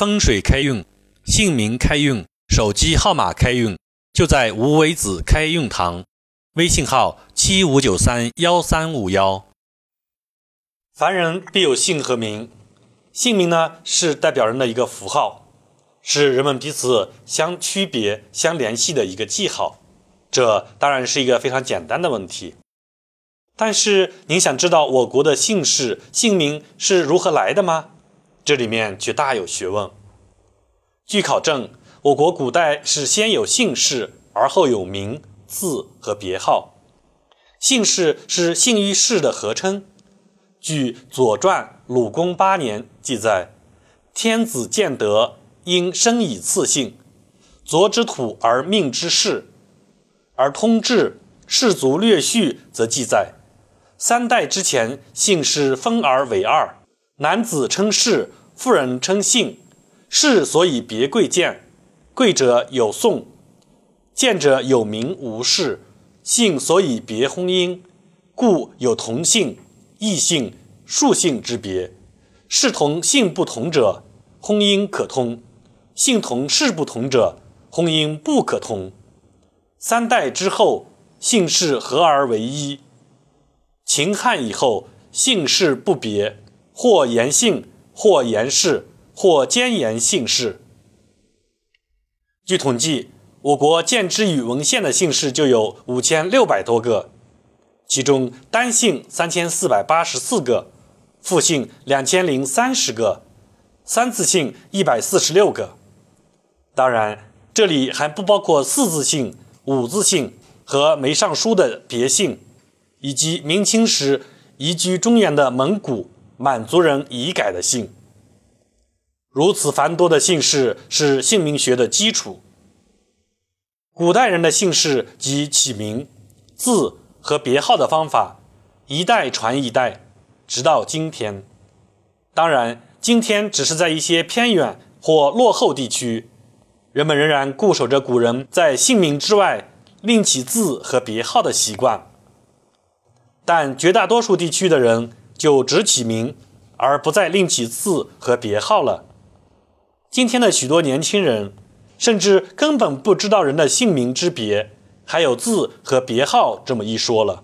风水开运、姓名开运、手机号码开运，就在无为子开运堂。微信号：七五九三幺三五幺。凡人必有姓和名，姓名呢是代表人的一个符号，是人们彼此相区别、相联系的一个记号。这当然是一个非常简单的问题。但是您想知道我国的姓氏、姓名是如何来的吗？这里面却大有学问。据考证，我国古代是先有姓氏，而后有名字和别号。姓氏是姓与氏的合称。据《左传》鲁公八年记载：“天子建德，因生以次姓，左之土而命之氏。”而通志氏族略序则记载。三代之前，姓氏分而为二，男子称氏，妇人称姓。氏所以别贵贱，贵者有宋，贱者有名无氏。姓所以别婚姻，故有同姓、异姓、数姓之别。氏同姓不同者，婚姻可通；姓同氏不同者，婚姻不可通。三代之后，姓氏合而为一。秦汉以后，姓氏不别，或言姓，或言氏，或兼言姓氏。据统计，我国见之于文献的姓氏就有五千六百多个，其中单姓三千四百八十四个，复姓两千零三十个，三字姓一百四十六个。当然，这里还不包括四字姓、五字姓和没上书的别姓。以及明清时移居中原的蒙古、满族人已改的姓，如此繁多的姓氏是姓名学的基础。古代人的姓氏及起名、字和别号的方法，一代传一代，直到今天。当然，今天只是在一些偏远或落后地区，人们仍然固守着古人在姓名之外另起字和别号的习惯。但绝大多数地区的人就只起名，而不再另起字和别号了。今天的许多年轻人，甚至根本不知道人的姓名之别，还有字和别号这么一说了。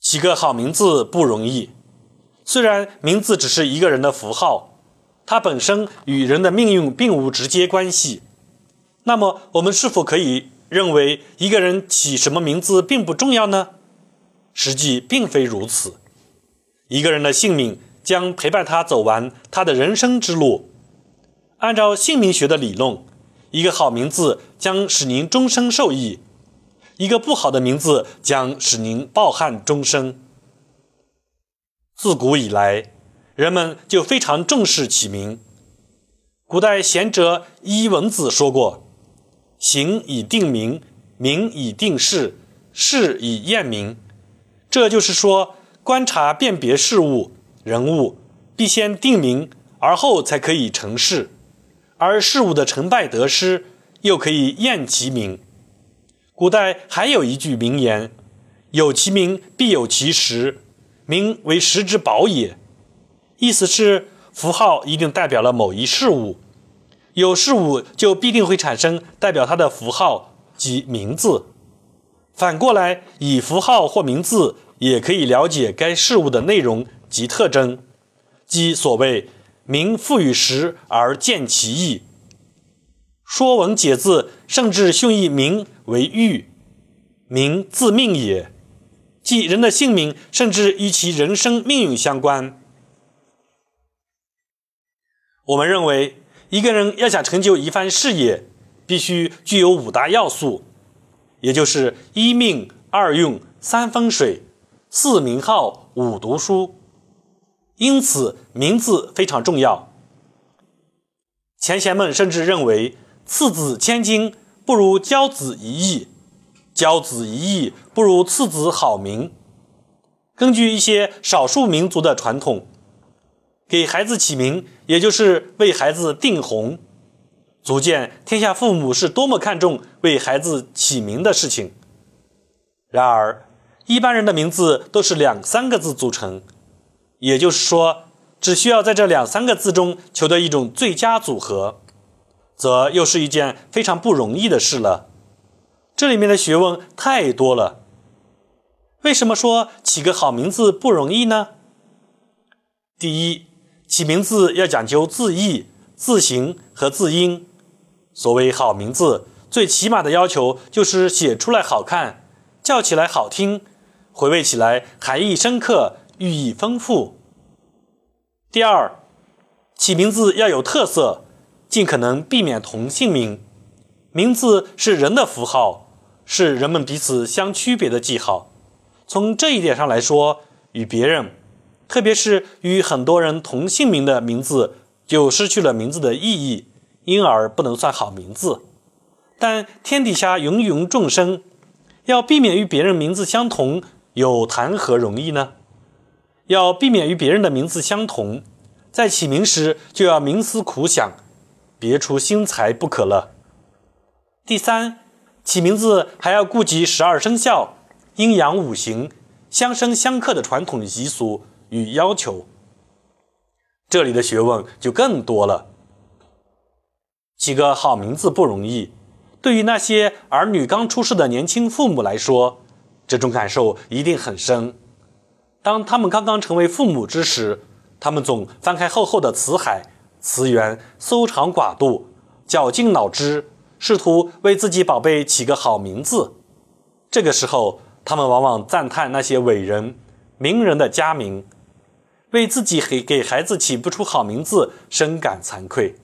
起个好名字不容易，虽然名字只是一个人的符号，它本身与人的命运并无直接关系。那么，我们是否可以？认为一个人起什么名字并不重要呢？实际并非如此。一个人的姓名将陪伴他走完他的人生之路。按照姓名学的理论，一个好名字将使您终生受益；一个不好的名字将使您抱憾终生。自古以来，人们就非常重视起名。古代贤者伊文子说过。行以定名，名以定事，事以验名。这就是说，观察辨别事物、人物，必先定名，而后才可以成事；而事物的成败得失，又可以验其名。古代还有一句名言：“有其名，必有其实。名为实之宝也。”意思是，符号一定代表了某一事物。有事物就必定会产生代表它的符号及名字，反过来以符号或名字也可以了解该事物的内容及特征，即所谓“名赋予实而见其意”。《说文解字》甚至训以“名”为“玉”，“名”自命也，即人的姓名甚至与其人生命运相关。我们认为。一个人要想成就一番事业，必须具有五大要素，也就是一命、二运、三风水、四名号、五读书。因此，名字非常重要。前贤们甚至认为，次子千金不如教子一亿，教子一亿不如次子好名。根据一些少数民族的传统。给孩子起名，也就是为孩子定红，足见天下父母是多么看重为孩子起名的事情。然而，一般人的名字都是两三个字组成，也就是说，只需要在这两三个字中求得一种最佳组合，则又是一件非常不容易的事了。这里面的学问太多了。为什么说起个好名字不容易呢？第一，起名字要讲究字义、字形和字音。所谓好名字，最起码的要求就是写出来好看，叫起来好听，回味起来含义深刻、寓意丰富。第二，起名字要有特色，尽可能避免同姓名。名字是人的符号，是人们彼此相区别的记号。从这一点上来说，与别人，特别是与很多人同姓名的名字，就失去了名字的意义，因而不能算好名字。但天底下芸芸众生，要避免与别人名字相同，又谈何容易呢？要避免与别人的名字相同，在起名时就要冥思苦想，别出心裁不可了。第三，起名字还要顾及十二生肖、阴阳五行、相生相克的传统习俗与要求，这里的学问就更多了。起个好名字不容易，对于那些儿女刚出世的年轻父母来说，这种感受一定很深。当他们刚刚成为父母之时，他们总翻开厚厚的词海、词源，搜肠刮肚，绞尽脑汁，试图为自己宝贝起个好名字。这个时候，他们往往赞叹那些伟人、名人的佳名，为自己给给孩子起不出好名字深感惭愧。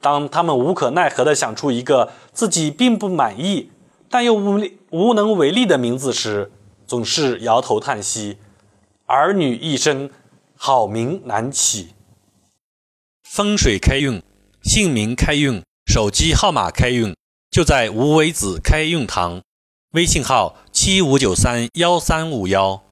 当他们无可奈何地想出一个自己并不满意但又无力无能为力的名字时，总是摇头叹息。儿女一生，好名难起。风水开运、姓名开运、手机号码开运，就在无为子开运堂。微信号：七五九三幺三五幺。